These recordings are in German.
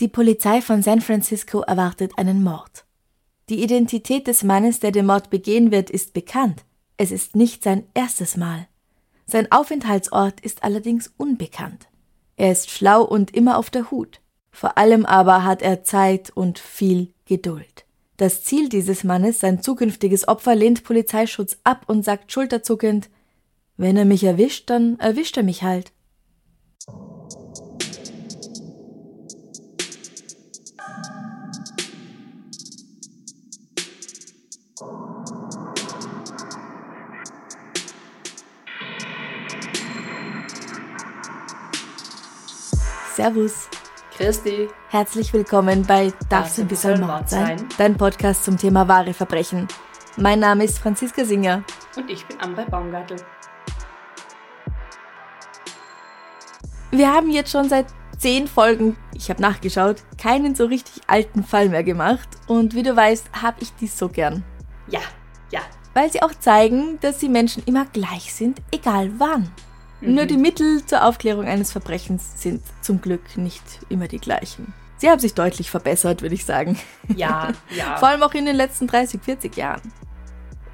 Die Polizei von San Francisco erwartet einen Mord. Die Identität des Mannes, der den Mord begehen wird, ist bekannt. Es ist nicht sein erstes Mal. Sein Aufenthaltsort ist allerdings unbekannt. Er ist schlau und immer auf der Hut. Vor allem aber hat er Zeit und viel Geduld. Das Ziel dieses Mannes, sein zukünftiges Opfer, lehnt Polizeischutz ab und sagt schulterzuckend, wenn er mich erwischt, dann erwischt er mich halt. Servus. Christi. Herzlich willkommen bei Darf's ein bisschen Mord sein? Dein Podcast zum Thema wahre Verbrechen. Mein Name ist Franziska Singer. Und ich bin Ambre Baumgartel. Wir haben jetzt schon seit zehn Folgen, ich habe nachgeschaut, keinen so richtig alten Fall mehr gemacht. Und wie du weißt, habe ich die so gern. Ja, ja. Weil sie auch zeigen, dass die Menschen immer gleich sind, egal wann. Mhm. Nur die Mittel zur Aufklärung eines Verbrechens sind zum Glück nicht immer die gleichen. Sie haben sich deutlich verbessert, würde ich sagen. Ja, ja. Vor allem auch in den letzten 30, 40 Jahren.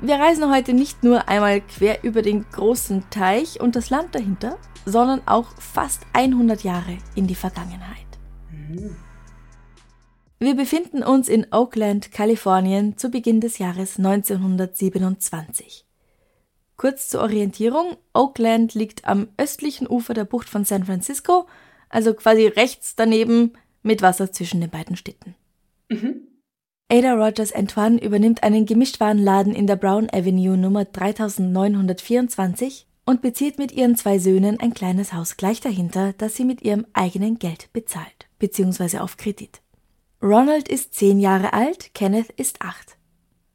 Wir reisen heute nicht nur einmal quer über den großen Teich und das Land dahinter, sondern auch fast 100 Jahre in die Vergangenheit. Mhm. Wir befinden uns in Oakland, Kalifornien zu Beginn des Jahres 1927. Kurz zur Orientierung, Oakland liegt am östlichen Ufer der Bucht von San Francisco, also quasi rechts daneben mit Wasser zwischen den beiden Städten. Mhm. Ada Rogers Antoine übernimmt einen Gemischtwarenladen in der Brown Avenue Nummer 3924 und bezieht mit ihren zwei Söhnen ein kleines Haus gleich dahinter, das sie mit ihrem eigenen Geld bezahlt, beziehungsweise auf Kredit. Ronald ist zehn Jahre alt, Kenneth ist acht.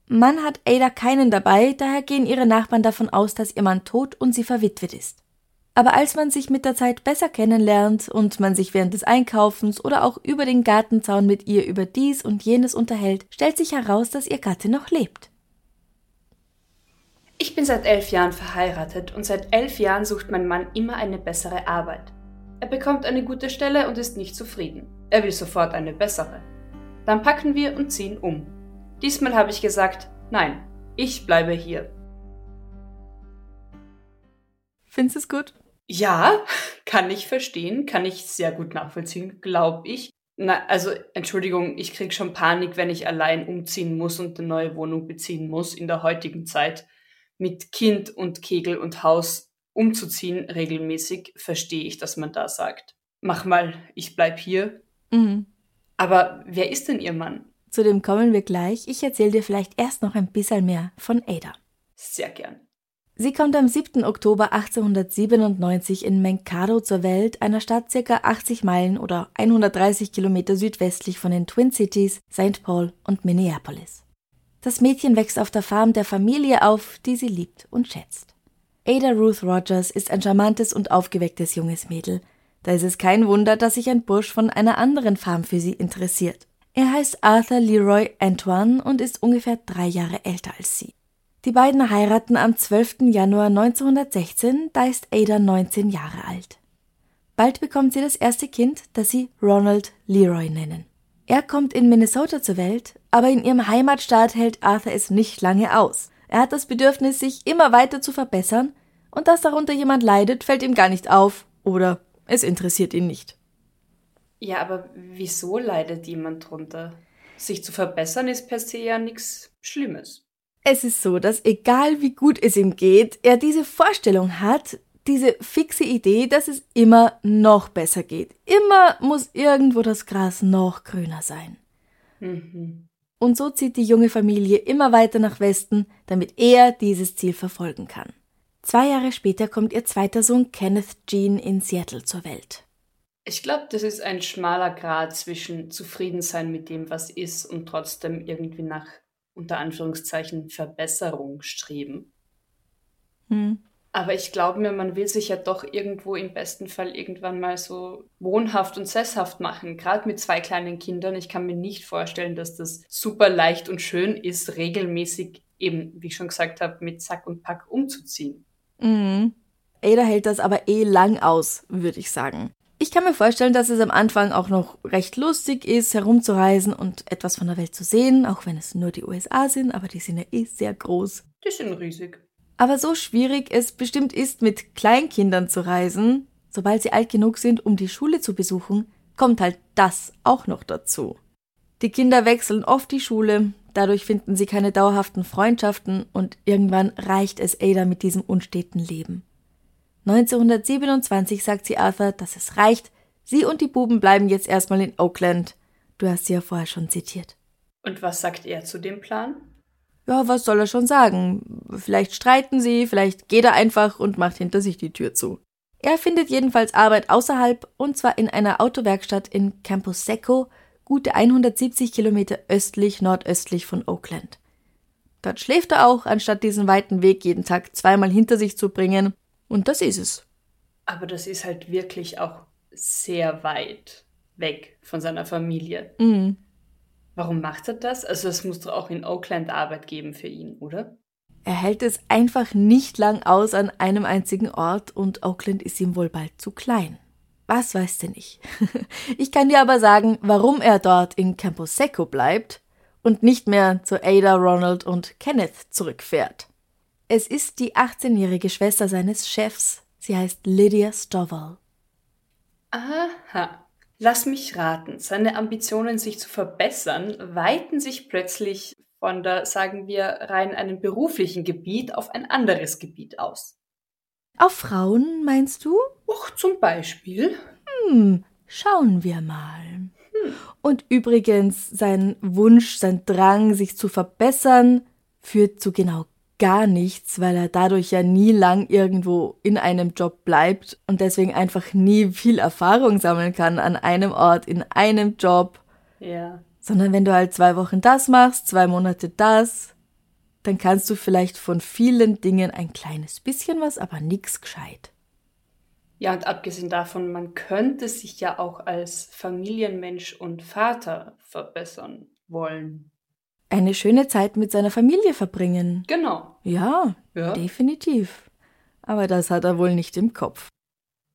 Man hat Ada keinen dabei, daher gehen ihre Nachbarn davon aus, dass ihr Mann tot und sie verwitwet ist. Aber als man sich mit der Zeit besser kennenlernt und man sich während des Einkaufens oder auch über den Gartenzaun mit ihr über dies und jenes unterhält, stellt sich heraus, dass ihr Gatte noch lebt. Ich bin seit elf Jahren verheiratet und seit elf Jahren sucht mein Mann immer eine bessere Arbeit. Er bekommt eine gute Stelle und ist nicht zufrieden. Er will sofort eine bessere. Dann packen wir und ziehen um. Diesmal habe ich gesagt, nein, ich bleibe hier. Findest du es gut? Ja, kann ich verstehen, kann ich sehr gut nachvollziehen, glaube ich. Na, also Entschuldigung, ich krieg schon Panik, wenn ich allein umziehen muss und eine neue Wohnung beziehen muss in der heutigen Zeit. Mit Kind und Kegel und Haus umzuziehen regelmäßig, verstehe ich, dass man da sagt. Mach mal, ich bleib hier. Mhm. Aber wer ist denn Ihr Mann? Zu dem kommen wir gleich. Ich erzähle dir vielleicht erst noch ein bisschen mehr von Ada. Sehr gern. Sie kommt am 7. Oktober 1897 in Mankato zur Welt, einer Stadt ca. 80 Meilen oder 130 Kilometer südwestlich von den Twin Cities, St. Paul und Minneapolis. Das Mädchen wächst auf der Farm der Familie auf, die sie liebt und schätzt. Ada Ruth Rogers ist ein charmantes und aufgewecktes junges Mädel. Da ist es kein Wunder, dass sich ein Bursch von einer anderen Farm für sie interessiert. Er heißt Arthur Leroy Antoine und ist ungefähr drei Jahre älter als sie. Die beiden heiraten am 12. Januar 1916, da ist Ada 19 Jahre alt. Bald bekommt sie das erste Kind, das sie Ronald Leroy nennen. Er kommt in Minnesota zur Welt, aber in ihrem Heimatstaat hält Arthur es nicht lange aus. Er hat das Bedürfnis, sich immer weiter zu verbessern, und dass darunter jemand leidet, fällt ihm gar nicht auf oder es interessiert ihn nicht. Ja, aber wieso leidet jemand drunter? Sich zu verbessern ist per se ja nichts Schlimmes. Es ist so, dass egal wie gut es ihm geht, er diese Vorstellung hat, diese fixe Idee, dass es immer noch besser geht. Immer muss irgendwo das Gras noch grüner sein. Mhm. Und so zieht die junge Familie immer weiter nach Westen, damit er dieses Ziel verfolgen kann. Zwei Jahre später kommt ihr zweiter Sohn Kenneth Jean in Seattle zur Welt. Ich glaube, das ist ein schmaler Grad zwischen Zufriedensein mit dem, was ist und trotzdem irgendwie nach unter Anführungszeichen Verbesserung streben. Hm. Aber ich glaube mir, man will sich ja doch irgendwo im besten Fall irgendwann mal so wohnhaft und sesshaft machen. Gerade mit zwei kleinen Kindern. Ich kann mir nicht vorstellen, dass das super leicht und schön ist, regelmäßig eben, wie ich schon gesagt habe, mit Sack und Pack umzuziehen. Mhm. Ada hält das aber eh lang aus, würde ich sagen. Ich kann mir vorstellen, dass es am Anfang auch noch recht lustig ist, herumzureisen und etwas von der Welt zu sehen, auch wenn es nur die USA sind, aber die sind ja eh sehr groß. Die sind riesig. Aber so schwierig es bestimmt ist, mit Kleinkindern zu reisen, sobald sie alt genug sind, um die Schule zu besuchen, kommt halt das auch noch dazu. Die Kinder wechseln oft die Schule, dadurch finden sie keine dauerhaften Freundschaften und irgendwann reicht es Ada mit diesem unsteten Leben. 1927 sagt sie Arthur, dass es reicht, sie und die Buben bleiben jetzt erstmal in Oakland. Du hast sie ja vorher schon zitiert. Und was sagt er zu dem Plan? Ja, was soll er schon sagen? Vielleicht streiten sie, vielleicht geht er einfach und macht hinter sich die Tür zu. Er findet jedenfalls Arbeit außerhalb und zwar in einer Autowerkstatt in Campus Seco, gute 170 Kilometer östlich nordöstlich von Oakland. Dort schläft er auch, anstatt diesen weiten Weg jeden Tag zweimal hinter sich zu bringen. Und das ist es. Aber das ist halt wirklich auch sehr weit weg von seiner Familie. Mhm. Warum macht er das? Also es muss doch auch in Oakland Arbeit geben für ihn, oder? Er hält es einfach nicht lang aus an einem einzigen Ort und Oakland ist ihm wohl bald zu klein. Was weißt du nicht? ich kann dir aber sagen, warum er dort in Campo Seco bleibt und nicht mehr zu Ada, Ronald und Kenneth zurückfährt. Es ist die 18-jährige Schwester seines Chefs. Sie heißt Lydia Stovall. Aha. Lass mich raten, seine Ambitionen, sich zu verbessern, weiten sich plötzlich von der, sagen wir, rein einem beruflichen Gebiet auf ein anderes Gebiet aus. Auf Frauen, meinst du? Och, zum Beispiel. Hm, schauen wir mal. Hm. Und übrigens, sein Wunsch, sein Drang, sich zu verbessern, führt zu genau gar nichts, weil er dadurch ja nie lang irgendwo in einem Job bleibt und deswegen einfach nie viel Erfahrung sammeln kann an einem Ort, in einem Job. Ja. Sondern wenn du halt zwei Wochen das machst, zwei Monate das, dann kannst du vielleicht von vielen Dingen ein kleines bisschen was, aber nix gescheit. Ja, und abgesehen davon, man könnte sich ja auch als Familienmensch und Vater verbessern wollen eine schöne Zeit mit seiner Familie verbringen. Genau. Ja, ja, definitiv. Aber das hat er wohl nicht im Kopf.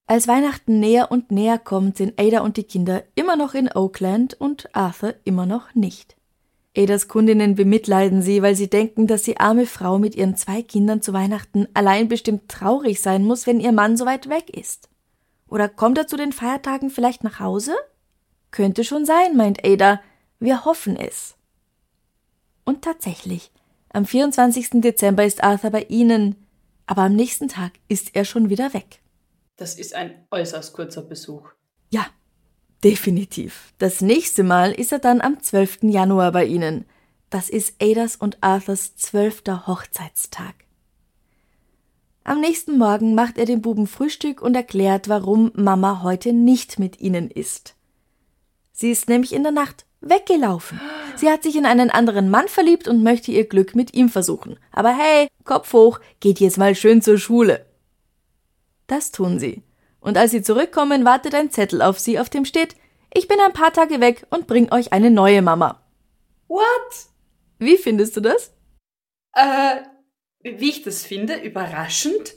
Als Weihnachten näher und näher kommt, sind Ada und die Kinder immer noch in Oakland und Arthur immer noch nicht. Adas Kundinnen bemitleiden sie, weil sie denken, dass die arme Frau mit ihren zwei Kindern zu Weihnachten allein bestimmt traurig sein muss, wenn ihr Mann so weit weg ist. Oder kommt er zu den Feiertagen vielleicht nach Hause? Könnte schon sein, meint Ada. Wir hoffen es. Und tatsächlich, am 24. Dezember ist Arthur bei ihnen, aber am nächsten Tag ist er schon wieder weg. Das ist ein äußerst kurzer Besuch. Ja, definitiv. Das nächste Mal ist er dann am 12. Januar bei ihnen. Das ist Adas und Arthurs zwölfter Hochzeitstag. Am nächsten Morgen macht er dem Buben Frühstück und erklärt, warum Mama heute nicht mit ihnen ist. Sie ist nämlich in der Nacht weggelaufen. Sie hat sich in einen anderen Mann verliebt und möchte ihr Glück mit ihm versuchen. Aber hey, Kopf hoch, geht jetzt mal schön zur Schule. Das tun sie. Und als sie zurückkommen, wartet ein Zettel auf sie, auf dem steht, ich bin ein paar Tage weg und bring euch eine neue Mama. What? Wie findest du das? Äh, wie ich das finde, überraschend.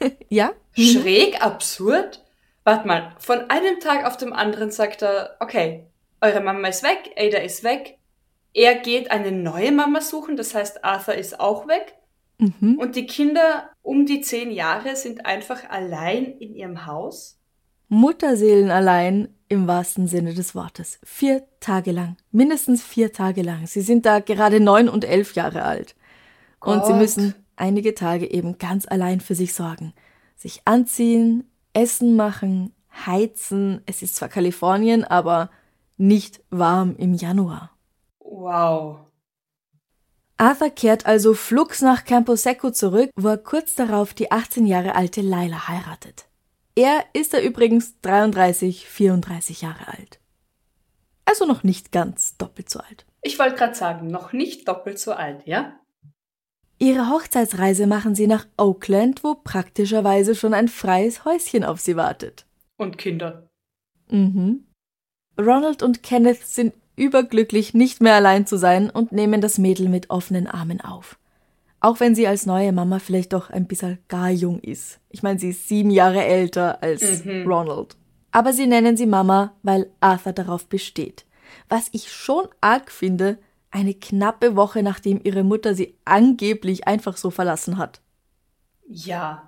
ja? Schräg, absurd. Warte mal, von einem Tag auf dem anderen sagt er, okay, eure Mama ist weg, Ada ist weg. Er geht eine neue Mama suchen, das heißt, Arthur ist auch weg. Mhm. Und die Kinder um die zehn Jahre sind einfach allein in ihrem Haus. Mutterseelen allein im wahrsten Sinne des Wortes. Vier Tage lang. Mindestens vier Tage lang. Sie sind da gerade neun und elf Jahre alt. Gott. Und sie müssen einige Tage eben ganz allein für sich sorgen. Sich anziehen, Essen machen, heizen. Es ist zwar Kalifornien, aber nicht warm im Januar. Wow. Arthur kehrt also flugs nach Campo Secco zurück, wo er kurz darauf die 18 Jahre alte Laila heiratet. Er ist er übrigens 33, 34 Jahre alt. Also noch nicht ganz doppelt so alt. Ich wollte gerade sagen, noch nicht doppelt so alt, ja? Ihre Hochzeitsreise machen sie nach Oakland, wo praktischerweise schon ein freies Häuschen auf sie wartet. Und Kinder. Mhm. Ronald und Kenneth sind überglücklich, nicht mehr allein zu sein und nehmen das Mädel mit offenen Armen auf. Auch wenn sie als neue Mama vielleicht doch ein bisschen gar jung ist. Ich meine, sie ist sieben Jahre älter als mhm. Ronald. Aber sie nennen sie Mama, weil Arthur darauf besteht. Was ich schon arg finde, eine knappe Woche nachdem ihre Mutter sie angeblich einfach so verlassen hat. Ja.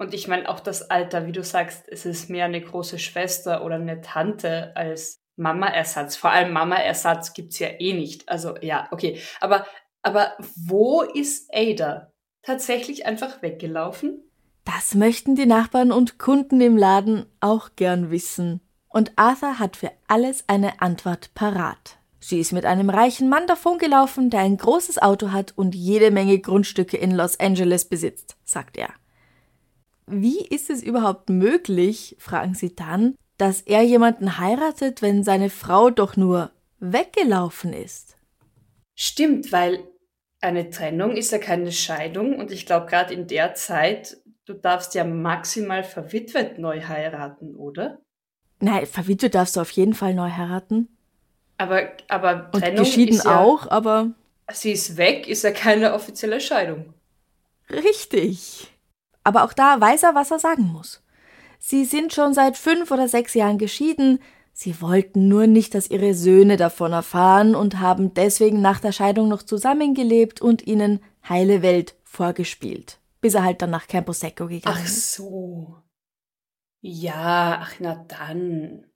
Und ich meine auch das Alter, wie du sagst, es ist mehr eine große Schwester oder eine Tante als Mama-Ersatz. Vor allem Mama-Ersatz gibt's ja eh nicht. Also ja, okay. Aber, aber wo ist Ada? Tatsächlich einfach weggelaufen? Das möchten die Nachbarn und Kunden im Laden auch gern wissen. Und Arthur hat für alles eine Antwort parat. Sie ist mit einem reichen Mann davongelaufen, der ein großes Auto hat und jede Menge Grundstücke in Los Angeles besitzt, sagt er. Wie ist es überhaupt möglich, fragen sie dann, dass er jemanden heiratet, wenn seine Frau doch nur weggelaufen ist. Stimmt, weil eine Trennung ist ja keine Scheidung und ich glaube gerade in der Zeit, du darfst ja maximal verwitwet neu heiraten, oder? Nein, verwitwet darfst du auf jeden Fall neu heiraten. Aber, aber Trennung und geschieden ist ja, auch, aber sie ist weg, ist ja keine offizielle Scheidung. Richtig. Aber auch da weiß er, was er sagen muss. Sie sind schon seit fünf oder sechs Jahren geschieden, sie wollten nur nicht, dass ihre Söhne davon erfahren und haben deswegen nach der Scheidung noch zusammengelebt und ihnen heile Welt vorgespielt, bis er halt dann nach Campo Secco gegangen ist. Ach so. Ja, ach na dann.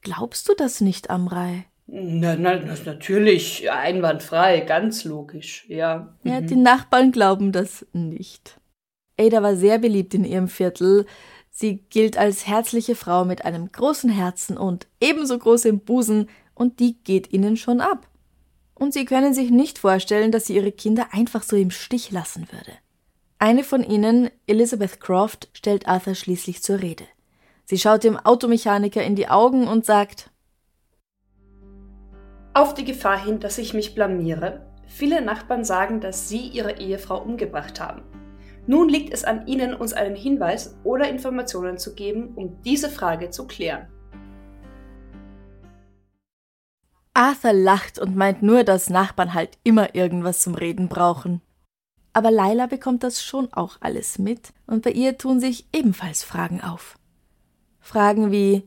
Glaubst du das nicht, Amrei? Na, na, natürlich, einwandfrei, ganz logisch, ja. Ja, mhm. die Nachbarn glauben das nicht. Ada war sehr beliebt in ihrem Viertel, Sie gilt als herzliche Frau mit einem großen Herzen und ebenso großem Busen, und die geht ihnen schon ab. Und sie können sich nicht vorstellen, dass sie ihre Kinder einfach so im Stich lassen würde. Eine von ihnen, Elizabeth Croft, stellt Arthur schließlich zur Rede. Sie schaut dem Automechaniker in die Augen und sagt Auf die Gefahr hin, dass ich mich blamiere, viele Nachbarn sagen, dass Sie Ihre Ehefrau umgebracht haben. Nun liegt es an Ihnen, uns einen Hinweis oder Informationen zu geben, um diese Frage zu klären. Arthur lacht und meint nur, dass Nachbarn halt immer irgendwas zum Reden brauchen. Aber Laila bekommt das schon auch alles mit und bei ihr tun sich ebenfalls Fragen auf. Fragen wie,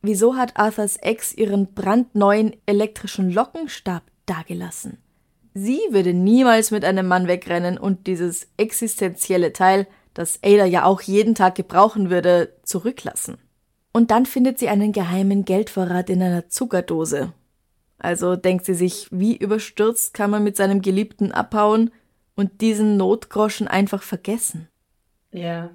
wieso hat Arthurs Ex ihren brandneuen elektrischen Lockenstab dagelassen? Sie würde niemals mit einem Mann wegrennen und dieses existenzielle Teil, das Ada ja auch jeden Tag gebrauchen würde, zurücklassen. Und dann findet sie einen geheimen Geldvorrat in einer Zuckerdose. Also denkt sie sich, wie überstürzt kann man mit seinem Geliebten abhauen und diesen Notgroschen einfach vergessen. Ja.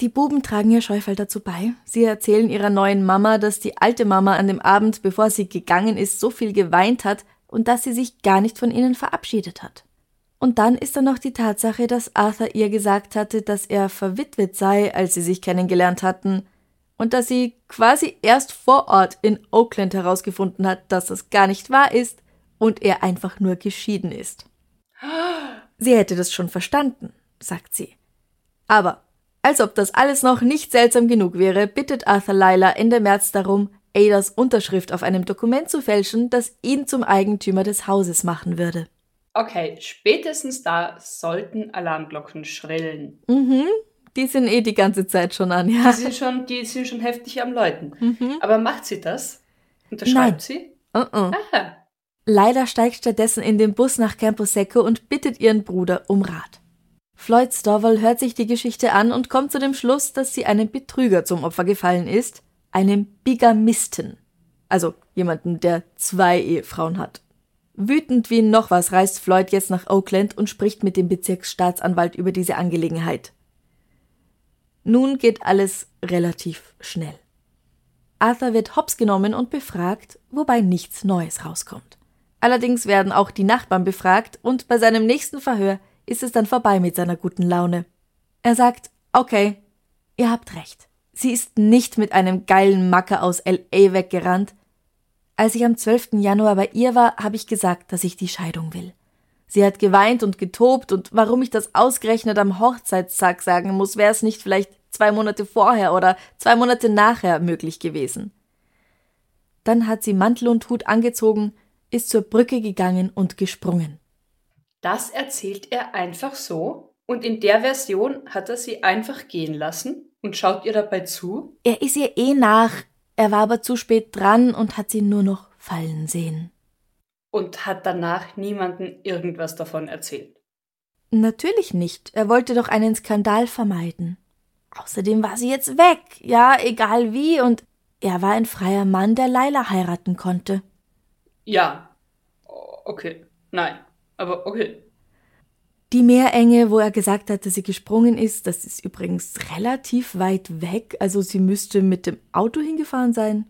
Die Buben tragen ihr Scheufel dazu bei. Sie erzählen ihrer neuen Mama, dass die alte Mama an dem Abend, bevor sie gegangen ist, so viel geweint hat, und dass sie sich gar nicht von ihnen verabschiedet hat. Und dann ist da noch die Tatsache, dass Arthur ihr gesagt hatte, dass er verwitwet sei, als sie sich kennengelernt hatten, und dass sie quasi erst vor Ort in Oakland herausgefunden hat, dass das gar nicht wahr ist und er einfach nur geschieden ist. Sie hätte das schon verstanden, sagt sie. Aber, als ob das alles noch nicht seltsam genug wäre, bittet Arthur Lila Ende März darum, Adas Unterschrift auf einem Dokument zu fälschen, das ihn zum Eigentümer des Hauses machen würde. Okay, spätestens da sollten Alarmglocken schrillen. Mhm. Die sind eh die ganze Zeit schon an, ja. Die sind schon, die sind schon heftig am Läuten. Mhm. Aber macht sie das? Unterschreibt Nein. sie? Uh -uh. Aha. Leider steigt stattdessen in den Bus nach Campo Secco und bittet ihren Bruder um Rat. Floyd Stovall hört sich die Geschichte an und kommt zu dem Schluss, dass sie einem Betrüger zum Opfer gefallen ist, einem Bigamisten, also jemanden, der zwei Ehefrauen hat. Wütend wie noch was reist Floyd jetzt nach Oakland und spricht mit dem Bezirksstaatsanwalt über diese Angelegenheit. Nun geht alles relativ schnell. Arthur wird hops genommen und befragt, wobei nichts Neues rauskommt. Allerdings werden auch die Nachbarn befragt und bei seinem nächsten Verhör ist es dann vorbei mit seiner guten Laune. Er sagt, okay, ihr habt recht. Sie ist nicht mit einem geilen Macker aus LA weggerannt. Als ich am 12. Januar bei ihr war, habe ich gesagt, dass ich die Scheidung will. Sie hat geweint und getobt und warum ich das ausgerechnet am Hochzeitstag sagen muss, wäre es nicht vielleicht zwei Monate vorher oder zwei Monate nachher möglich gewesen. Dann hat sie Mantel und Hut angezogen, ist zur Brücke gegangen und gesprungen. Das erzählt er einfach so und in der Version hat er sie einfach gehen lassen und schaut ihr dabei zu? Er ist ihr eh nach, er war aber zu spät dran und hat sie nur noch fallen sehen. Und hat danach niemanden irgendwas davon erzählt? Natürlich nicht. Er wollte doch einen Skandal vermeiden. Außerdem war sie jetzt weg, ja, egal wie, und er war ein freier Mann, der Laila heiraten konnte. Ja. Okay. Nein. Aber okay. Die Meerenge, wo er gesagt hat, dass sie gesprungen ist, das ist übrigens relativ weit weg. Also sie müsste mit dem Auto hingefahren sein.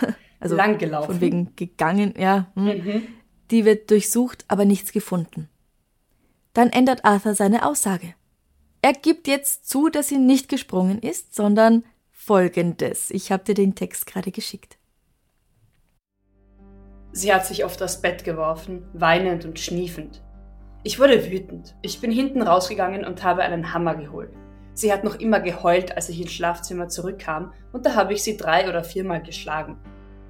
also Lang gelaufen. Von wegen gegangen, ja. Hm. Mhm. Die wird durchsucht, aber nichts gefunden. Dann ändert Arthur seine Aussage. Er gibt jetzt zu, dass sie nicht gesprungen ist, sondern folgendes. Ich habe dir den Text gerade geschickt. Sie hat sich auf das Bett geworfen, weinend und schniefend. Ich wurde wütend. Ich bin hinten rausgegangen und habe einen Hammer geholt. Sie hat noch immer geheult, als ich ins Schlafzimmer zurückkam, und da habe ich sie drei oder viermal geschlagen.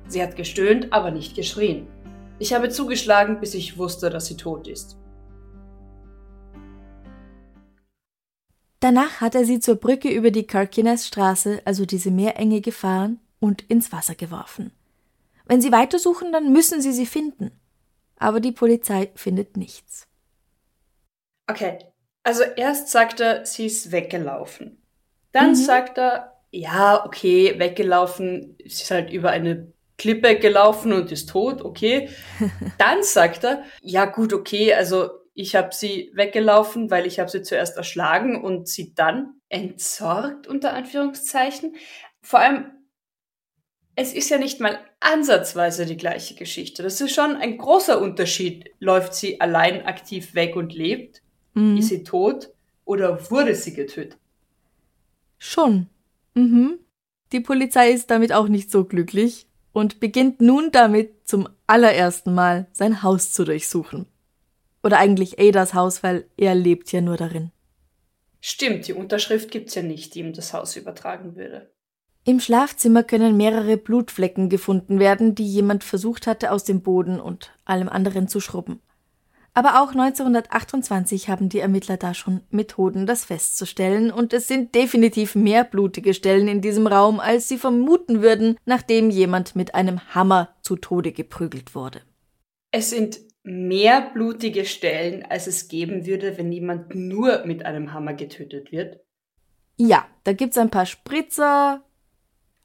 Sie hat gestöhnt, aber nicht geschrien. Ich habe zugeschlagen, bis ich wusste, dass sie tot ist. Danach hat er sie zur Brücke über die Kirkenes-Straße, also diese Meerenge, gefahren und ins Wasser geworfen. Wenn sie weitersuchen, dann müssen sie sie finden. Aber die Polizei findet nichts. Okay, also erst sagt er, sie ist weggelaufen. Dann mhm. sagt er, ja, okay, weggelaufen, sie ist halt über eine Klippe gelaufen und ist tot, okay. Dann sagt er, ja gut, okay, also ich habe sie weggelaufen, weil ich habe sie zuerst erschlagen und sie dann entsorgt, unter Anführungszeichen. Vor allem, es ist ja nicht mal ansatzweise die gleiche Geschichte. Das ist schon ein großer Unterschied. Läuft sie allein aktiv weg und lebt? Mhm. Ist sie tot? Oder wurde sie getötet? Schon. Mhm. Die Polizei ist damit auch nicht so glücklich und beginnt nun damit, zum allerersten Mal sein Haus zu durchsuchen. Oder eigentlich Adas Haus, weil er lebt ja nur darin. Stimmt, die Unterschrift gibt's ja nicht, die ihm das Haus übertragen würde. Im Schlafzimmer können mehrere Blutflecken gefunden werden, die jemand versucht hatte, aus dem Boden und allem anderen zu schrubben. Aber auch 1928 haben die Ermittler da schon Methoden, das festzustellen, und es sind definitiv mehr blutige Stellen in diesem Raum, als sie vermuten würden, nachdem jemand mit einem Hammer zu Tode geprügelt wurde. Es sind mehr blutige Stellen, als es geben würde, wenn jemand nur mit einem Hammer getötet wird? Ja, da gibt es ein paar Spritzer,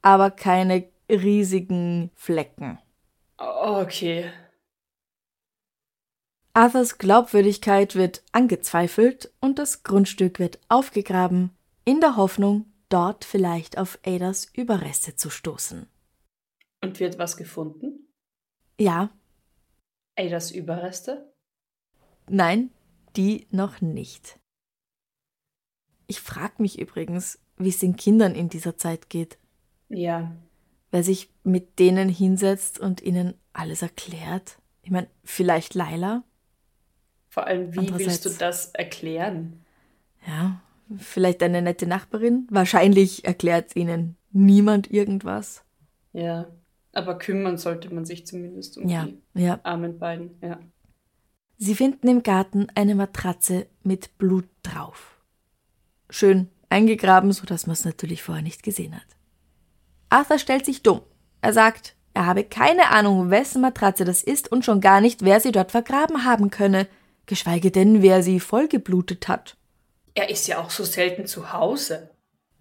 aber keine riesigen Flecken. Okay. Arthurs Glaubwürdigkeit wird angezweifelt und das Grundstück wird aufgegraben, in der Hoffnung, dort vielleicht auf Adas Überreste zu stoßen. Und wird was gefunden? Ja, Adas Überreste? Nein, die noch nicht. Ich frage mich übrigens, wie es den Kindern in dieser Zeit geht. Ja. Wer sich mit denen hinsetzt und ihnen alles erklärt. Ich meine, vielleicht Laila? Vor allem, wie willst du das erklären? Ja, vielleicht eine nette Nachbarin. Wahrscheinlich erklärt ihnen niemand irgendwas. Ja. Aber kümmern sollte man sich zumindest um ja, die ja. armen beiden. Ja. Sie finden im Garten eine Matratze mit Blut drauf. Schön eingegraben, sodass man es natürlich vorher nicht gesehen hat. Arthur stellt sich dumm. Er sagt, er habe keine Ahnung, wessen Matratze das ist und schon gar nicht, wer sie dort vergraben haben könne, geschweige denn, wer sie vollgeblutet hat. Er ist ja auch so selten zu Hause.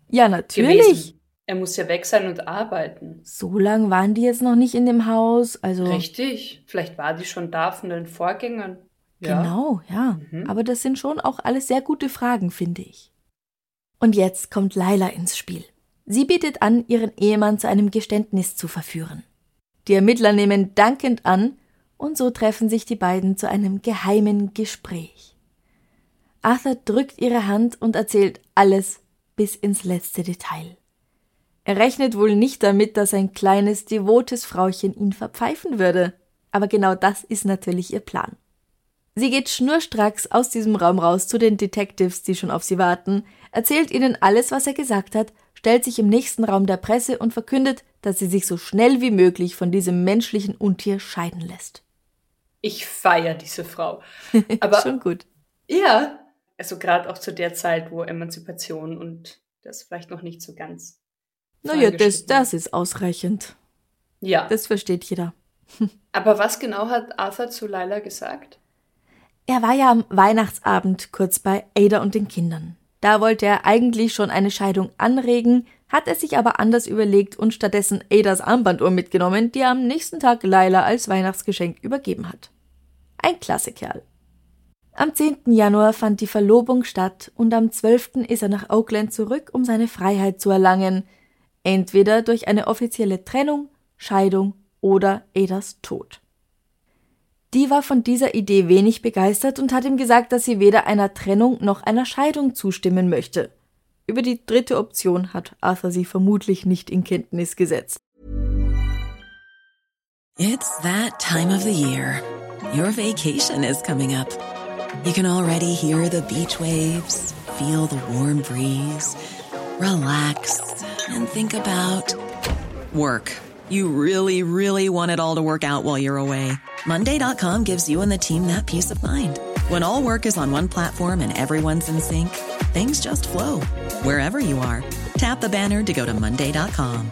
Ja, natürlich. Gewesen. Er muss ja weg sein und arbeiten. So lange waren die jetzt noch nicht in dem Haus, also. Richtig. Vielleicht war die schon da von den Vorgängern. Ja. Genau, ja. Mhm. Aber das sind schon auch alles sehr gute Fragen, finde ich. Und jetzt kommt Laila ins Spiel. Sie bietet an, ihren Ehemann zu einem Geständnis zu verführen. Die Ermittler nehmen dankend an Und so treffen sich die beiden zu einem geheimen Gespräch. Arthur drückt ihre Hand und erzählt alles bis ins letzte Detail. Er rechnet wohl nicht damit, dass ein kleines, devotes Frauchen ihn verpfeifen würde. Aber genau das ist natürlich ihr Plan. Sie geht schnurstracks aus diesem Raum raus zu den Detectives, die schon auf sie warten, erzählt ihnen alles, was er gesagt hat, stellt sich im nächsten Raum der Presse und verkündet, dass sie sich so schnell wie möglich von diesem menschlichen Untier scheiden lässt. Ich feiere diese Frau. Aber schon gut. Ja, also gerade auch zu der Zeit, wo Emanzipation und das vielleicht noch nicht so ganz. Naja, das, das ist ausreichend. Ja. Das versteht jeder. Aber was genau hat Arthur zu Lila gesagt? Er war ja am Weihnachtsabend kurz bei Ada und den Kindern. Da wollte er eigentlich schon eine Scheidung anregen, hat er sich aber anders überlegt und stattdessen Adas Armbanduhr mitgenommen, die er am nächsten Tag Lila als Weihnachtsgeschenk übergeben hat. Ein klasse Kerl. Am 10. Januar fand die Verlobung statt und am 12. ist er nach Oakland zurück, um seine Freiheit zu erlangen, entweder durch eine offizielle Trennung, Scheidung oder Adas Tod. Die war von dieser Idee wenig begeistert und hat ihm gesagt, dass sie weder einer Trennung noch einer Scheidung zustimmen möchte. Über die dritte Option hat Arthur sie vermutlich nicht in Kenntnis gesetzt. It's that time of the year. Your vacation is coming up. You can already hear the beach waves, feel the warm breeze, relax and think about work. You really, really want it all to work out while you're away. Monday.com gives you and the team that peace of mind. When all work is on one platform and everyone's in sync, things just flow wherever you are. Tap the banner to go to Monday.com.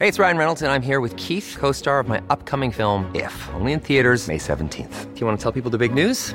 Hey, it's Ryan Reynolds, and I'm here with Keith, co star of my upcoming film, If, only in theaters, May 17th. Do you want to tell people the big news?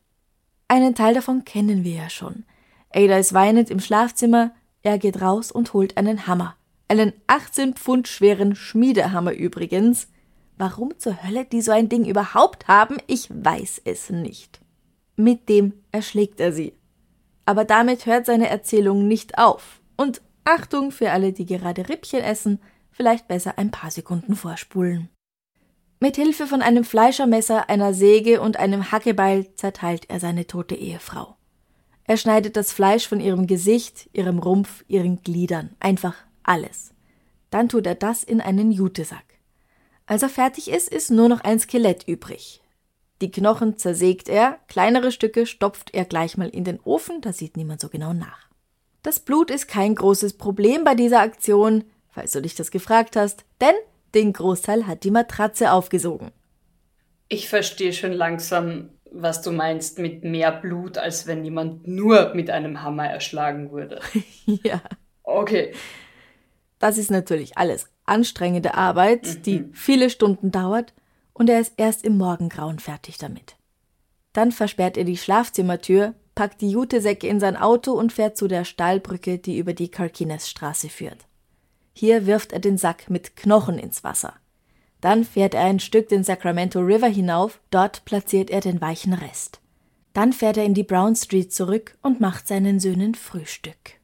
Einen Teil davon kennen wir ja schon. Ada ist weinend im Schlafzimmer, er geht raus und holt einen Hammer. Einen 18 Pfund schweren Schmiedehammer übrigens. Warum zur Hölle die so ein Ding überhaupt haben, ich weiß es nicht. Mit dem erschlägt er sie. Aber damit hört seine Erzählung nicht auf. Und Achtung für alle, die gerade Rippchen essen, vielleicht besser ein paar Sekunden vorspulen. Mit Hilfe von einem Fleischermesser, einer Säge und einem Hackebeil zerteilt er seine tote Ehefrau. Er schneidet das Fleisch von ihrem Gesicht, ihrem Rumpf, ihren Gliedern, einfach alles. Dann tut er das in einen Jutesack. Als er fertig ist, ist nur noch ein Skelett übrig. Die Knochen zersägt er, kleinere Stücke stopft er gleich mal in den Ofen, da sieht niemand so genau nach. Das Blut ist kein großes Problem bei dieser Aktion, falls du dich das gefragt hast, denn den Großteil hat die Matratze aufgesogen. Ich verstehe schon langsam, was du meinst mit mehr Blut, als wenn jemand nur mit einem Hammer erschlagen würde. ja. Okay. Das ist natürlich alles anstrengende Arbeit, mhm. die viele Stunden dauert, und er ist erst im Morgengrauen fertig damit. Dann versperrt er die Schlafzimmertür, packt die Jutesäcke in sein Auto und fährt zu der Stahlbrücke, die über die Carquines-Straße führt. Hier wirft er den Sack mit Knochen ins Wasser. Dann fährt er ein Stück den Sacramento River hinauf, dort platziert er den weichen Rest. Dann fährt er in die Brown Street zurück und macht seinen Söhnen Frühstück.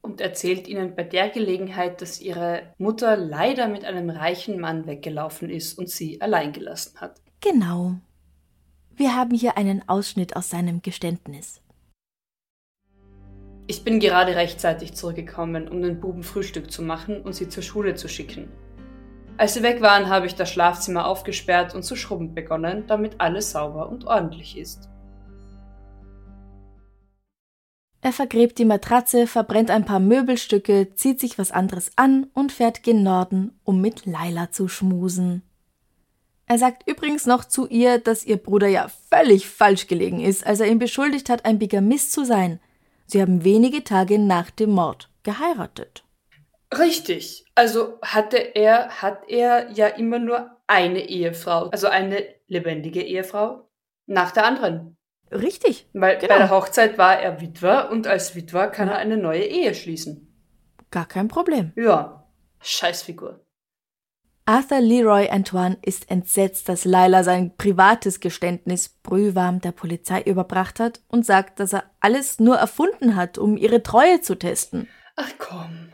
Und erzählt ihnen bei der Gelegenheit, dass ihre Mutter leider mit einem reichen Mann weggelaufen ist und sie allein gelassen hat. Genau. Wir haben hier einen Ausschnitt aus seinem Geständnis. Ich bin gerade rechtzeitig zurückgekommen, um den Buben Frühstück zu machen und sie zur Schule zu schicken. Als sie weg waren, habe ich das Schlafzimmer aufgesperrt und zu schrubben begonnen, damit alles sauber und ordentlich ist. Er vergräbt die Matratze, verbrennt ein paar Möbelstücke, zieht sich was anderes an und fährt gen Norden, um mit Laila zu schmusen. Er sagt übrigens noch zu ihr, dass ihr Bruder ja völlig falsch gelegen ist, als er ihn beschuldigt hat, ein Bigamist zu sein – Sie haben wenige Tage nach dem Mord geheiratet. Richtig. Also hatte er, hat er ja immer nur eine Ehefrau, also eine lebendige Ehefrau nach der anderen. Richtig. Weil genau. bei der Hochzeit war er Witwer und als Witwer kann er eine neue Ehe schließen. Gar kein Problem. Ja, Scheißfigur. Arthur Leroy Antoine ist entsetzt, dass Lila sein privates Geständnis brühwarm der Polizei überbracht hat und sagt, dass er alles nur erfunden hat, um ihre Treue zu testen. Ach komm.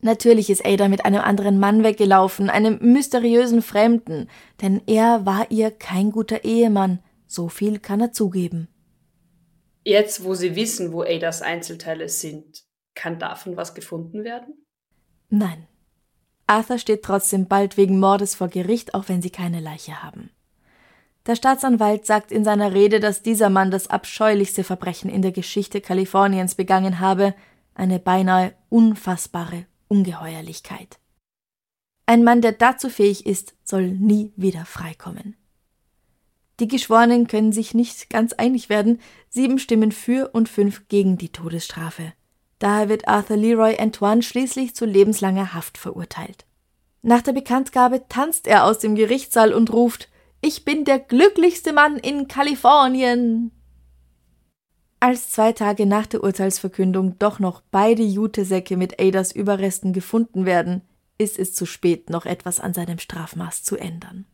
Natürlich ist Ada mit einem anderen Mann weggelaufen, einem mysteriösen Fremden, denn er war ihr kein guter Ehemann, so viel kann er zugeben. Jetzt, wo sie wissen, wo Adas Einzelteile sind, kann davon was gefunden werden? Nein. Arthur steht trotzdem bald wegen Mordes vor Gericht, auch wenn sie keine Leiche haben. Der Staatsanwalt sagt in seiner Rede, dass dieser Mann das abscheulichste Verbrechen in der Geschichte Kaliforniens begangen habe, eine beinahe unfassbare Ungeheuerlichkeit. Ein Mann, der dazu fähig ist, soll nie wieder freikommen. Die Geschworenen können sich nicht ganz einig werden, sieben stimmen für und fünf gegen die Todesstrafe. Daher wird Arthur Leroy Antoine schließlich zu lebenslanger Haft verurteilt. Nach der Bekanntgabe tanzt er aus dem Gerichtssaal und ruft Ich bin der glücklichste Mann in Kalifornien. Als zwei Tage nach der Urteilsverkündung doch noch beide Jutesäcke mit Adas Überresten gefunden werden, ist es zu spät, noch etwas an seinem Strafmaß zu ändern.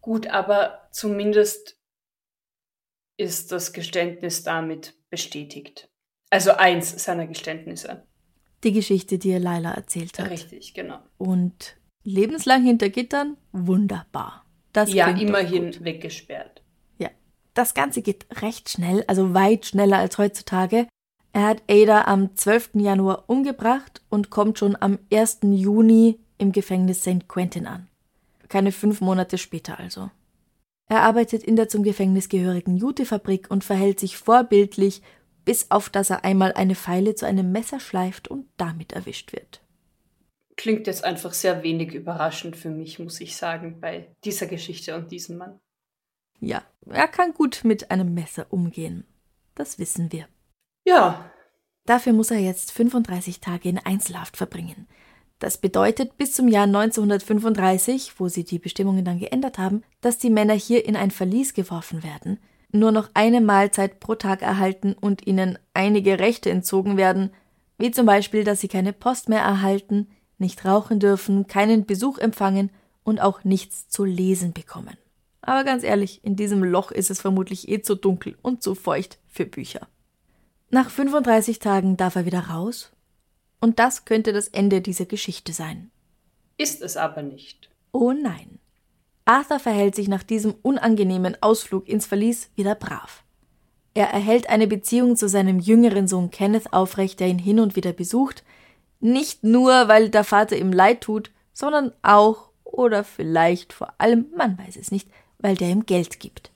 Gut, aber zumindest ist das Geständnis damit bestätigt. Also eins seiner Geständnisse. Die Geschichte, die er Laila erzählt hat. Richtig, genau. Und lebenslang hinter Gittern, wunderbar. Das ja, immerhin weggesperrt. Ja, das Ganze geht recht schnell, also weit schneller als heutzutage. Er hat Ada am 12. Januar umgebracht und kommt schon am 1. Juni im Gefängnis St. Quentin an. Keine fünf Monate später also. Er arbeitet in der zum Gefängnis gehörigen Jutefabrik und verhält sich vorbildlich, bis auf dass er einmal eine Feile zu einem Messer schleift und damit erwischt wird. Klingt jetzt einfach sehr wenig überraschend für mich, muss ich sagen, bei dieser Geschichte und diesem Mann. Ja, er kann gut mit einem Messer umgehen. Das wissen wir. Ja, Dafür muss er jetzt 35 Tage in Einzelhaft verbringen. Das bedeutet bis zum Jahr 1935, wo sie die Bestimmungen dann geändert haben, dass die Männer hier in ein Verlies geworfen werden, nur noch eine Mahlzeit pro Tag erhalten und ihnen einige Rechte entzogen werden, wie zum Beispiel, dass sie keine Post mehr erhalten, nicht rauchen dürfen, keinen Besuch empfangen und auch nichts zu lesen bekommen. Aber ganz ehrlich, in diesem Loch ist es vermutlich eh zu dunkel und zu feucht für Bücher. Nach 35 Tagen darf er wieder raus. Und das könnte das Ende dieser Geschichte sein. ist es aber nicht. Oh nein. Arthur verhält sich nach diesem unangenehmen Ausflug ins Verlies wieder brav. Er erhält eine Beziehung zu seinem jüngeren Sohn Kenneth aufrecht, der ihn hin und wieder besucht, nicht nur, weil der Vater ihm leid tut, sondern auch oder vielleicht vor allem, man weiß es nicht, weil der ihm Geld gibt.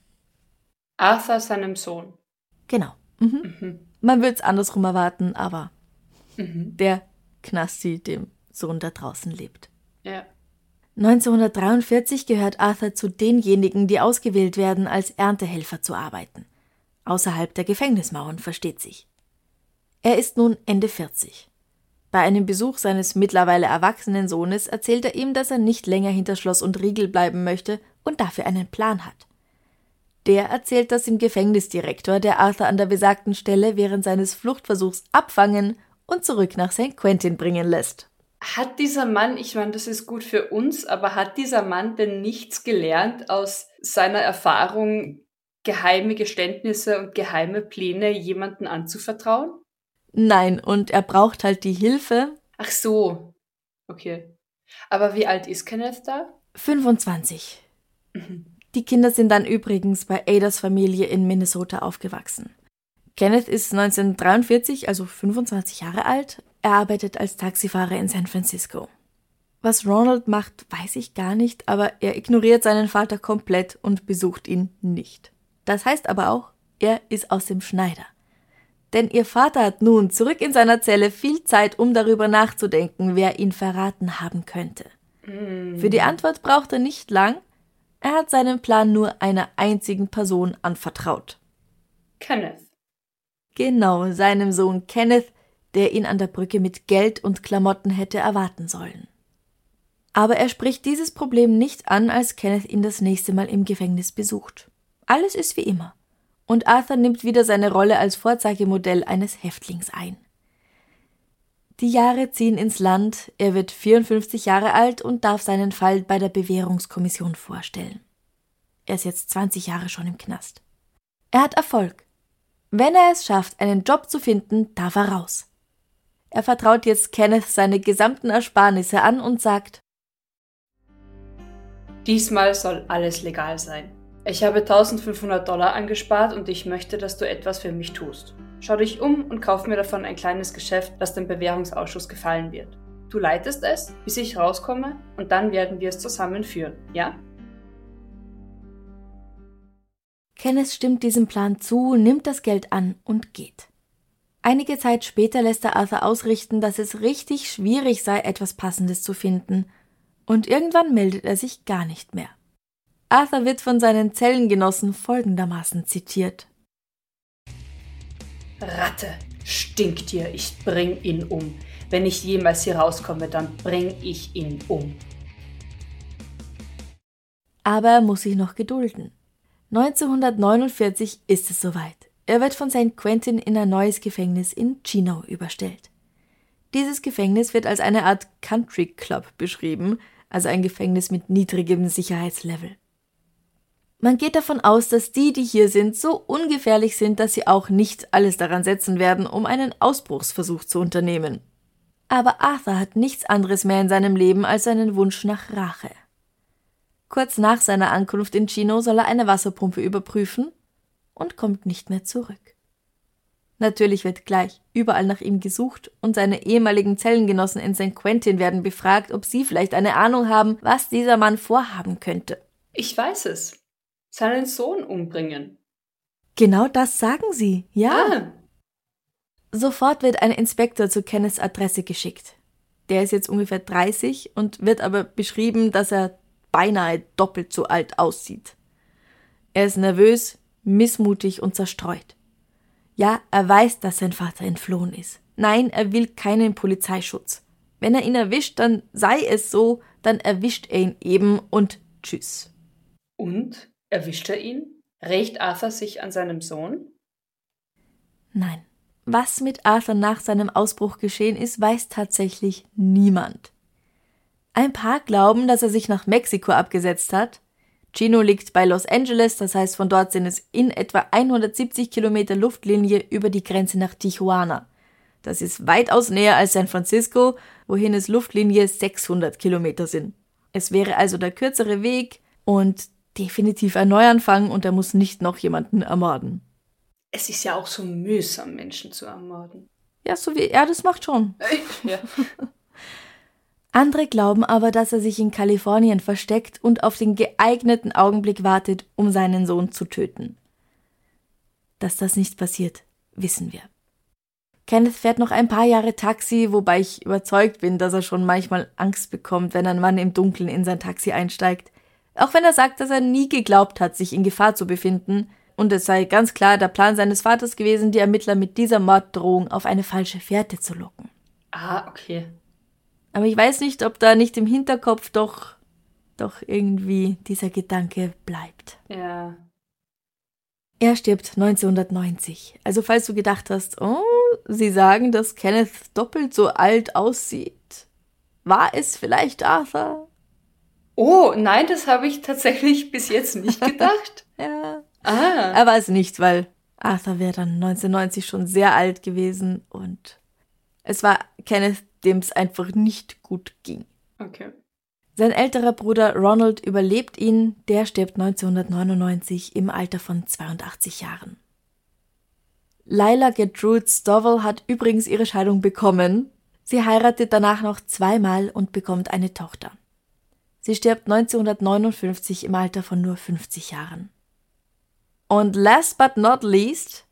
Arthur seinem Sohn. Genau. Mhm. Man würde es andersrum erwarten, aber der Knasti dem Sohn da draußen lebt. Ja. 1943 gehört Arthur zu denjenigen, die ausgewählt werden, als Erntehelfer zu arbeiten. Außerhalb der Gefängnismauern, versteht sich. Er ist nun Ende 40. Bei einem Besuch seines mittlerweile erwachsenen Sohnes erzählt er ihm, dass er nicht länger hinter Schloss und Riegel bleiben möchte und dafür einen Plan hat. Der erzählt das dem Gefängnisdirektor, der Arthur an der besagten Stelle während seines Fluchtversuchs abfangen und zurück nach St. Quentin bringen lässt. Hat dieser Mann, ich meine, das ist gut für uns, aber hat dieser Mann denn nichts gelernt aus seiner Erfahrung, geheime Geständnisse und geheime Pläne jemanden anzuvertrauen? Nein, und er braucht halt die Hilfe. Ach so. Okay. Aber wie alt ist Kenneth da? 25. Die Kinder sind dann übrigens bei Adas Familie in Minnesota aufgewachsen. Kenneth ist 1943, also 25 Jahre alt. Er arbeitet als Taxifahrer in San Francisco. Was Ronald macht, weiß ich gar nicht, aber er ignoriert seinen Vater komplett und besucht ihn nicht. Das heißt aber auch, er ist aus dem Schneider. Denn ihr Vater hat nun zurück in seiner Zelle viel Zeit, um darüber nachzudenken, wer ihn verraten haben könnte. Für die Antwort braucht er nicht lang. Er hat seinen Plan nur einer einzigen Person anvertraut. Kenneth. Genau, seinem Sohn Kenneth, der ihn an der Brücke mit Geld und Klamotten hätte erwarten sollen. Aber er spricht dieses Problem nicht an, als Kenneth ihn das nächste Mal im Gefängnis besucht. Alles ist wie immer. Und Arthur nimmt wieder seine Rolle als Vorzeigemodell eines Häftlings ein. Die Jahre ziehen ins Land, er wird 54 Jahre alt und darf seinen Fall bei der Bewährungskommission vorstellen. Er ist jetzt 20 Jahre schon im Knast. Er hat Erfolg. Wenn er es schafft, einen Job zu finden, darf er raus. Er vertraut jetzt Kenneth seine gesamten Ersparnisse an und sagt, Diesmal soll alles legal sein. Ich habe 1500 Dollar angespart und ich möchte, dass du etwas für mich tust. Schau dich um und kauf mir davon ein kleines Geschäft, das dem Bewährungsausschuss gefallen wird. Du leitest es, bis ich rauskomme, und dann werden wir es zusammen führen, ja? Kenneth stimmt diesem Plan zu, nimmt das Geld an und geht. Einige Zeit später lässt er Arthur ausrichten, dass es richtig schwierig sei, etwas Passendes zu finden, und irgendwann meldet er sich gar nicht mehr. Arthur wird von seinen Zellengenossen folgendermaßen zitiert. Ratte, stinkt dir, ich bring ihn um. Wenn ich jemals hier rauskomme, dann bring ich ihn um. Aber er muss sich noch gedulden. 1949 ist es soweit. Er wird von St. Quentin in ein neues Gefängnis in Chino überstellt. Dieses Gefängnis wird als eine Art Country Club beschrieben, also ein Gefängnis mit niedrigem Sicherheitslevel. Man geht davon aus, dass die, die hier sind, so ungefährlich sind, dass sie auch nicht alles daran setzen werden, um einen Ausbruchsversuch zu unternehmen. Aber Arthur hat nichts anderes mehr in seinem Leben als seinen Wunsch nach Rache. Kurz nach seiner Ankunft in Chino soll er eine Wasserpumpe überprüfen und kommt nicht mehr zurück. Natürlich wird gleich überall nach ihm gesucht und seine ehemaligen Zellengenossen in St. Quentin werden befragt, ob sie vielleicht eine Ahnung haben, was dieser Mann vorhaben könnte. Ich weiß es. Seinen Sohn umbringen. Genau das sagen sie, ja. Ah. Sofort wird ein Inspektor zu Kenneths Adresse geschickt. Der ist jetzt ungefähr 30 und wird aber beschrieben, dass er beinahe doppelt so alt aussieht. Er ist nervös, missmutig und zerstreut. Ja, er weiß, dass sein Vater entflohen ist. Nein, er will keinen Polizeischutz. Wenn er ihn erwischt, dann sei es so, dann erwischt er ihn eben und tschüss. Und? Erwischt er ihn? Rächt Arthur sich an seinem Sohn? Nein. Was mit Arthur nach seinem Ausbruch geschehen ist, weiß tatsächlich niemand. Ein paar glauben, dass er sich nach Mexiko abgesetzt hat, Chino liegt bei Los Angeles, das heißt von dort sind es in etwa 170 Kilometer Luftlinie über die Grenze nach Tijuana. Das ist weitaus näher als San Francisco, wohin es Luftlinie 600 Kilometer sind. Es wäre also der kürzere Weg und definitiv ein Neuanfang und er muss nicht noch jemanden ermorden. Es ist ja auch so mühsam, Menschen zu ermorden. Ja, so wie er das macht schon. ja. Andere glauben aber, dass er sich in Kalifornien versteckt und auf den geeigneten Augenblick wartet, um seinen Sohn zu töten. Dass das nicht passiert, wissen wir. Kenneth fährt noch ein paar Jahre Taxi, wobei ich überzeugt bin, dass er schon manchmal Angst bekommt, wenn ein Mann im Dunkeln in sein Taxi einsteigt. Auch wenn er sagt, dass er nie geglaubt hat, sich in Gefahr zu befinden, und es sei ganz klar der Plan seines Vaters gewesen, die Ermittler mit dieser Morddrohung auf eine falsche Fährte zu locken. Ah, okay. Aber ich weiß nicht, ob da nicht im Hinterkopf doch, doch irgendwie dieser Gedanke bleibt. Ja. Er stirbt 1990. Also falls du gedacht hast, oh, sie sagen, dass Kenneth doppelt so alt aussieht. War es vielleicht Arthur? Oh, nein, das habe ich tatsächlich bis jetzt nicht gedacht. ja. Ah. Er war es nicht, weil Arthur wäre dann 1990 schon sehr alt gewesen und es war Kenneth dem es einfach nicht gut ging. Okay. Sein älterer Bruder Ronald überlebt ihn, der stirbt 1999 im Alter von 82 Jahren. Lila Gertrude Stovall hat übrigens ihre Scheidung bekommen. Sie heiratet danach noch zweimal und bekommt eine Tochter. Sie stirbt 1959 im Alter von nur 50 Jahren. Und last but not least,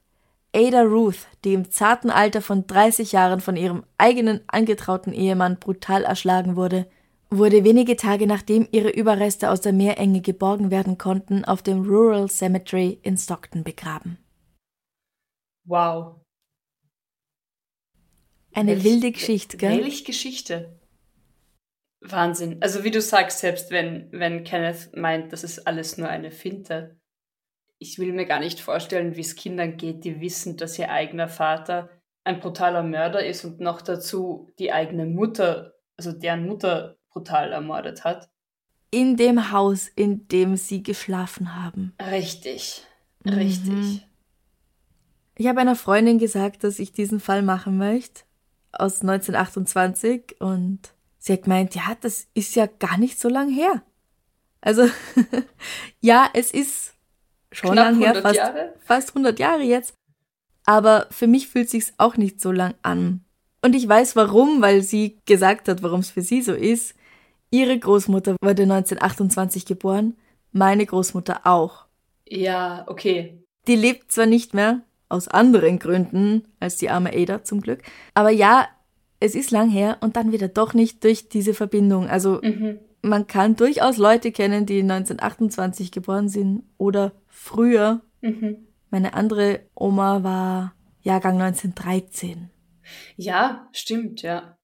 Ada Ruth, die im zarten Alter von 30 Jahren von ihrem eigenen angetrauten Ehemann brutal erschlagen wurde, wurde wenige Tage nachdem ihre Überreste aus der Meerenge geborgen werden konnten, auf dem Rural Cemetery in Stockton begraben. Wow. Eine Welch- wilde Geschichte, gell? Welch Geschichte. Wahnsinn. Also wie du sagst, selbst wenn, wenn Kenneth meint, das ist alles nur eine Finte, ich will mir gar nicht vorstellen, wie es Kindern geht, die wissen, dass ihr eigener Vater ein brutaler Mörder ist und noch dazu die eigene Mutter, also deren Mutter brutal ermordet hat. In dem Haus, in dem sie geschlafen haben. Richtig. Mhm. Richtig. Ich habe einer Freundin gesagt, dass ich diesen Fall machen möchte. Aus 1928. Und sie hat gemeint, ja, das ist ja gar nicht so lang her. Also, ja, es ist schon lang her, 100 fast, Jahre. fast 100 Jahre jetzt. Aber für mich fühlt sich's auch nicht so lang an. Und ich weiß warum, weil sie gesagt hat, warum es für sie so ist. Ihre Großmutter wurde 1928 geboren, meine Großmutter auch. Ja, okay. Die lebt zwar nicht mehr, aus anderen Gründen als die arme Ada zum Glück, aber ja, es ist lang her und dann wieder doch nicht durch diese Verbindung. Also Mhm. man kann durchaus Leute kennen, die 1928 geboren sind oder früher. Mhm. Meine andere Oma war Jahrgang 1913. Ja, stimmt, ja.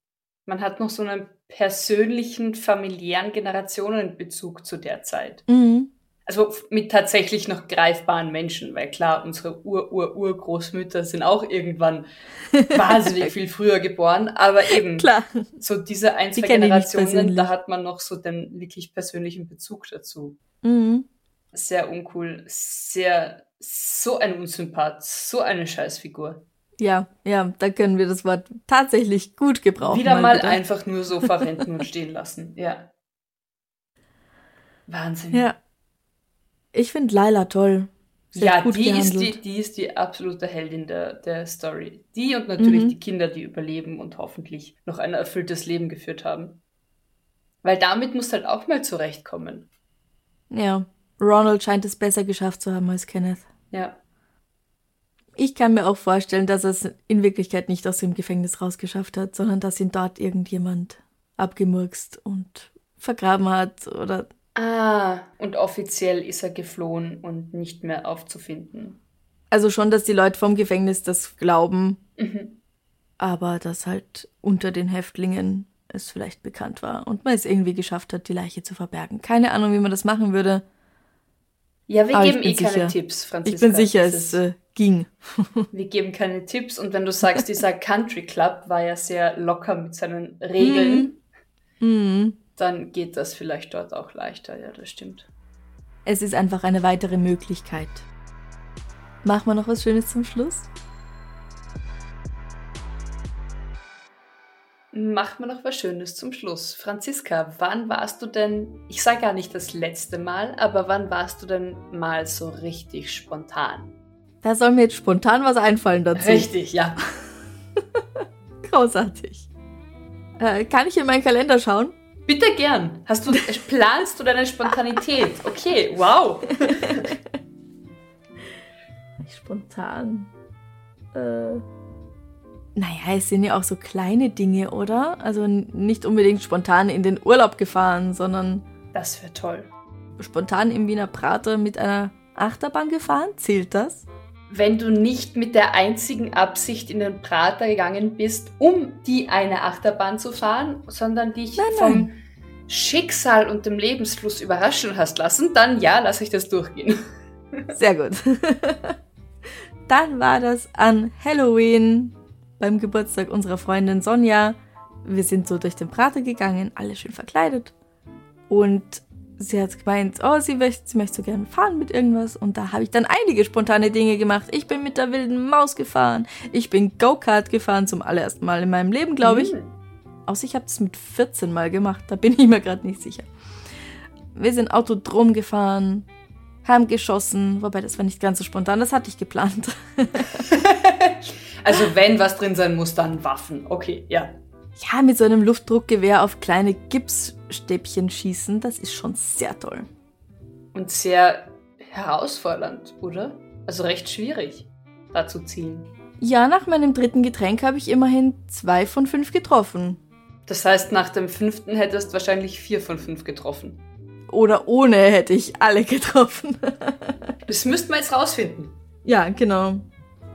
Man hat noch so einen persönlichen, familiären Generationenbezug zu der Zeit. Mhm. Also mit tatsächlich noch greifbaren Menschen, weil klar, unsere Ur-Ur-Urgroßmütter sind auch irgendwann wahnsinnig viel früher geboren, aber eben Klar. so diese ein, Die zwei nicht Generationen, da hat man noch so den wirklich persönlichen Bezug dazu. Mhm. Sehr uncool, sehr, so ein Unsympath, so eine Scheißfigur. Ja, ja, da können wir das Wort tatsächlich gut gebrauchen. Wieder mal bitte. einfach nur so verwenden und stehen lassen. Ja. Wahnsinn. Ja. Ich finde Laila toll. Sie ja die, ist die, die ist die absolute Heldin der, der Story. Die und natürlich Mhm. die Kinder, die überleben und hoffentlich noch ein erfülltes Leben geführt haben. Weil damit muss halt auch mal zurechtkommen. Ja, Ronald scheint es besser geschafft zu haben als Kenneth. Ja. Ich kann mir auch vorstellen, dass er es in Wirklichkeit nicht aus dem Gefängnis rausgeschafft hat, sondern dass ihn dort irgendjemand abgemurkst und vergraben hat oder Ah, und offiziell ist er geflohen und nicht mehr aufzufinden. also schon, dass die Leute vom Gefängnis das glauben, Mhm. aber dass halt unter den Häftlingen es vielleicht bekannt war und man es irgendwie geschafft hat, die Leiche zu verbergen. Keine Ahnung, wie man das machen würde. Ja, wir Aber geben eh keine sicher. Tipps, Franziska. Ich bin sicher, es äh, ging. Wir geben keine Tipps und wenn du sagst, dieser Country Club war ja sehr locker mit seinen Regeln, Mhm. dann geht das vielleicht dort auch leichter. Ja, das stimmt. Es ist einfach eine weitere Möglichkeit. Machen wir noch was Schönes zum Schluss? Macht mir noch was Schönes zum Schluss. Franziska, wann warst du denn, ich sage gar nicht das letzte Mal, aber wann warst du denn mal so richtig spontan? Da soll mir jetzt spontan was einfallen dazu. Richtig, ja. Großartig. Äh, kann ich in meinen Kalender schauen? Bitte gern. Hast du, planst du deine Spontanität? Okay, wow. Spontan. Äh. Naja, es sind ja auch so kleine Dinge, oder? Also nicht unbedingt spontan in den Urlaub gefahren, sondern Das wäre toll. spontan im Wiener Prater mit einer Achterbahn gefahren. Zählt das? Wenn du nicht mit der einzigen Absicht in den Prater gegangen bist, um die eine Achterbahn zu fahren, sondern dich Nein, vom nein. Schicksal und dem Lebensfluss überraschen hast lassen, dann ja, lasse ich das durchgehen. Sehr gut. Dann war das an Halloween beim Geburtstag unserer Freundin Sonja. Wir sind so durch den Prater gegangen, alle schön verkleidet. Und sie hat gemeint, oh, sie möchte, sie möchte so gerne fahren mit irgendwas. Und da habe ich dann einige spontane Dinge gemacht. Ich bin mit der wilden Maus gefahren. Ich bin Go-Kart gefahren zum allerersten Mal in meinem Leben, glaube ich. Hm. Außer ich habe es mit 14 Mal gemacht, da bin ich mir gerade nicht sicher. Wir sind Autodrom gefahren, haben geschossen, wobei das war nicht ganz so spontan, das hatte ich geplant. Also wenn was drin sein muss, dann Waffen. Okay, ja. Ja, mit so einem Luftdruckgewehr auf kleine Gipsstäbchen schießen, das ist schon sehr toll. Und sehr herausfordernd, oder? Also recht schwierig, da zu zielen. Ja, nach meinem dritten Getränk habe ich immerhin zwei von fünf getroffen. Das heißt, nach dem fünften hättest du wahrscheinlich vier von fünf getroffen. Oder ohne hätte ich alle getroffen. Das müssten wir jetzt rausfinden. ja, genau.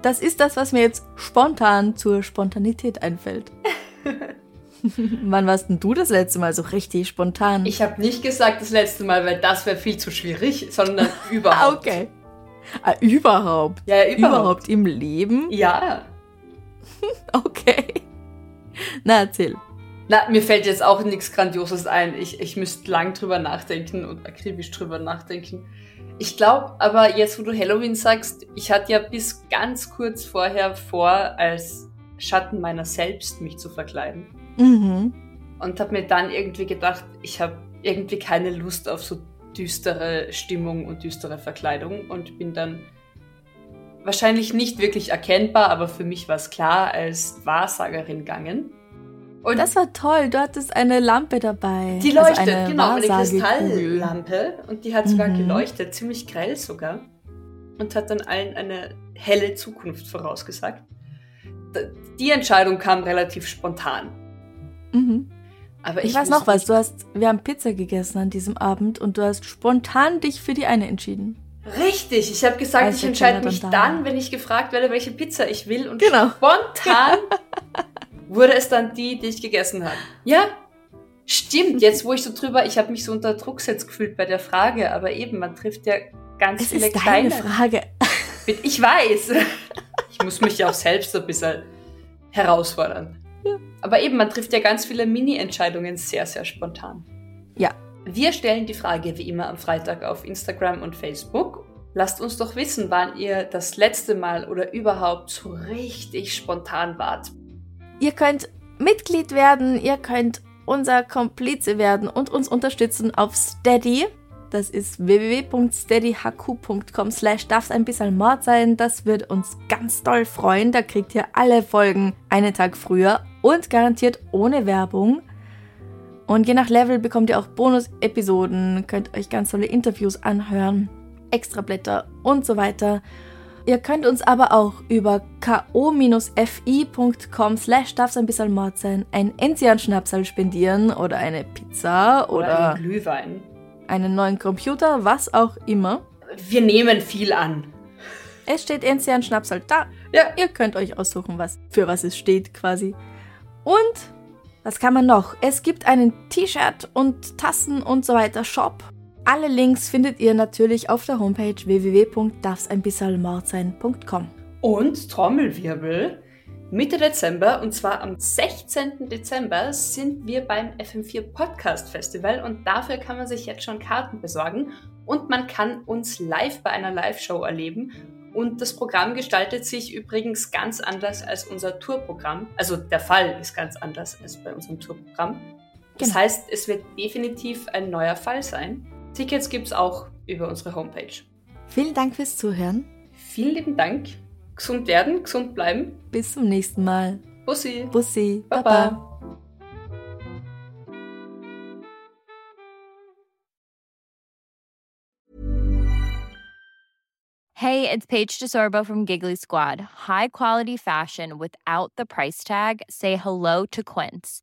Das ist das, was mir jetzt spontan zur Spontanität einfällt. Wann warst denn du das letzte Mal so richtig spontan? Ich habe nicht gesagt das letzte Mal, weil das wäre viel zu schwierig, sondern überhaupt. okay. Ah, überhaupt? Ja, ja, überhaupt. Überhaupt im Leben? Ja. Okay. Na, erzähl. Na, mir fällt jetzt auch nichts Grandioses ein. Ich, ich müsste lang drüber nachdenken und akribisch drüber nachdenken. Ich glaube aber jetzt, wo du Halloween sagst, ich hatte ja bis ganz kurz vorher vor, als Schatten meiner selbst mich zu verkleiden. Mhm. Und habe mir dann irgendwie gedacht, ich habe irgendwie keine Lust auf so düstere Stimmung und düstere Verkleidung und bin dann wahrscheinlich nicht wirklich erkennbar, aber für mich war es klar, als Wahrsagerin gegangen. Und das war toll, du hattest eine Lampe dabei. Die leuchtet, also eine genau, eine. Kristalllampe. Und die hat sogar Mhm. geleuchtet, ziemlich grell sogar. Und hat dann allen eine helle Zukunft vorausgesagt. Die Entscheidung kam relativ spontan. Mhm. Aber Ich, ich, weiß noch was, du hast, wir haben Pizza gegessen an diesem Abend und du hast spontan dich für die eine entschieden. Richtig, ich habe gesagt, Als ich entscheide mich dann wenn ich gefragt werde, welche Pizza ich will. Und Genau. spontan wurde es dann die, die ich gegessen habe. Ja, stimmt. Jetzt, wo ich so drüber, ich habe mich so unter Druck gesetzt gefühlt bei der Frage, aber eben, man trifft ja ganz Es viele ist kleine. deine Frage. Ich weiß. Ich muss mich ja auch selbst ein bisschen herausfordern. Aber eben, man trifft ja ganz viele Mini-Entscheidungen sehr, sehr spontan. Ja. Wir stellen die Frage wie immer am Freitag auf Instagram und Facebook. Lasst uns doch wissen, wann ihr das letzte Mal oder überhaupt so richtig spontan wart. Ihr könnt Mitglied werden, ihr könnt unser Komplize werden und uns unterstützen auf Steady. Das ist www.steadyhq.com slash darf's ein bisschen Mord sein. Das wird uns ganz doll freuen. Da kriegt ihr alle Folgen einen Tag früher und garantiert ohne Werbung. Und je nach Level bekommt ihr auch Bonus-Episoden, könnt euch ganz tolle Interviews anhören, Extrablätter und so weiter. Ihr könnt uns aber auch über ko-fi.com slash darf's ein bisschen Mord sein, ein Enzian-Schnapsal spendieren oder eine Pizza Oder, oder einen Glühwein. einen neuen Computer, was auch immer. Wir nehmen viel an. Es steht Enzian-Schnapsal da. Ja. Ihr könnt euch aussuchen, was für was es steht quasi. Und was kann man noch? Es gibt einen T-Shirt und Tassen und so weiter Shop. Alle Links findet ihr natürlich auf der Homepage www.darfseinbissalmordsein.com. Und Trommelwirbel. Mitte Dezember, und zwar am 16. Dezember, sind wir beim FM4 Podcast Festival und dafür kann man sich jetzt schon Karten besorgen und man kann uns live bei einer Live-Show erleben. Und das Programm gestaltet sich übrigens ganz anders als unser Tourprogramm. Also der Fall ist ganz anders als bei unserem Tourprogramm. Das Genau. heißt, es wird definitiv ein neuer Fall sein. Tickets gibt es auch über unsere Homepage. Vielen Dank fürs Zuhören. Vielen lieben Dank. Gesund werden, gesund bleiben. Bis zum nächsten Mal. Bussi. Bussi. Baba. Baba. Hey, it's Paige DeSorbo from Giggly Squad. High quality fashion without the price tag. Say hello to Quince.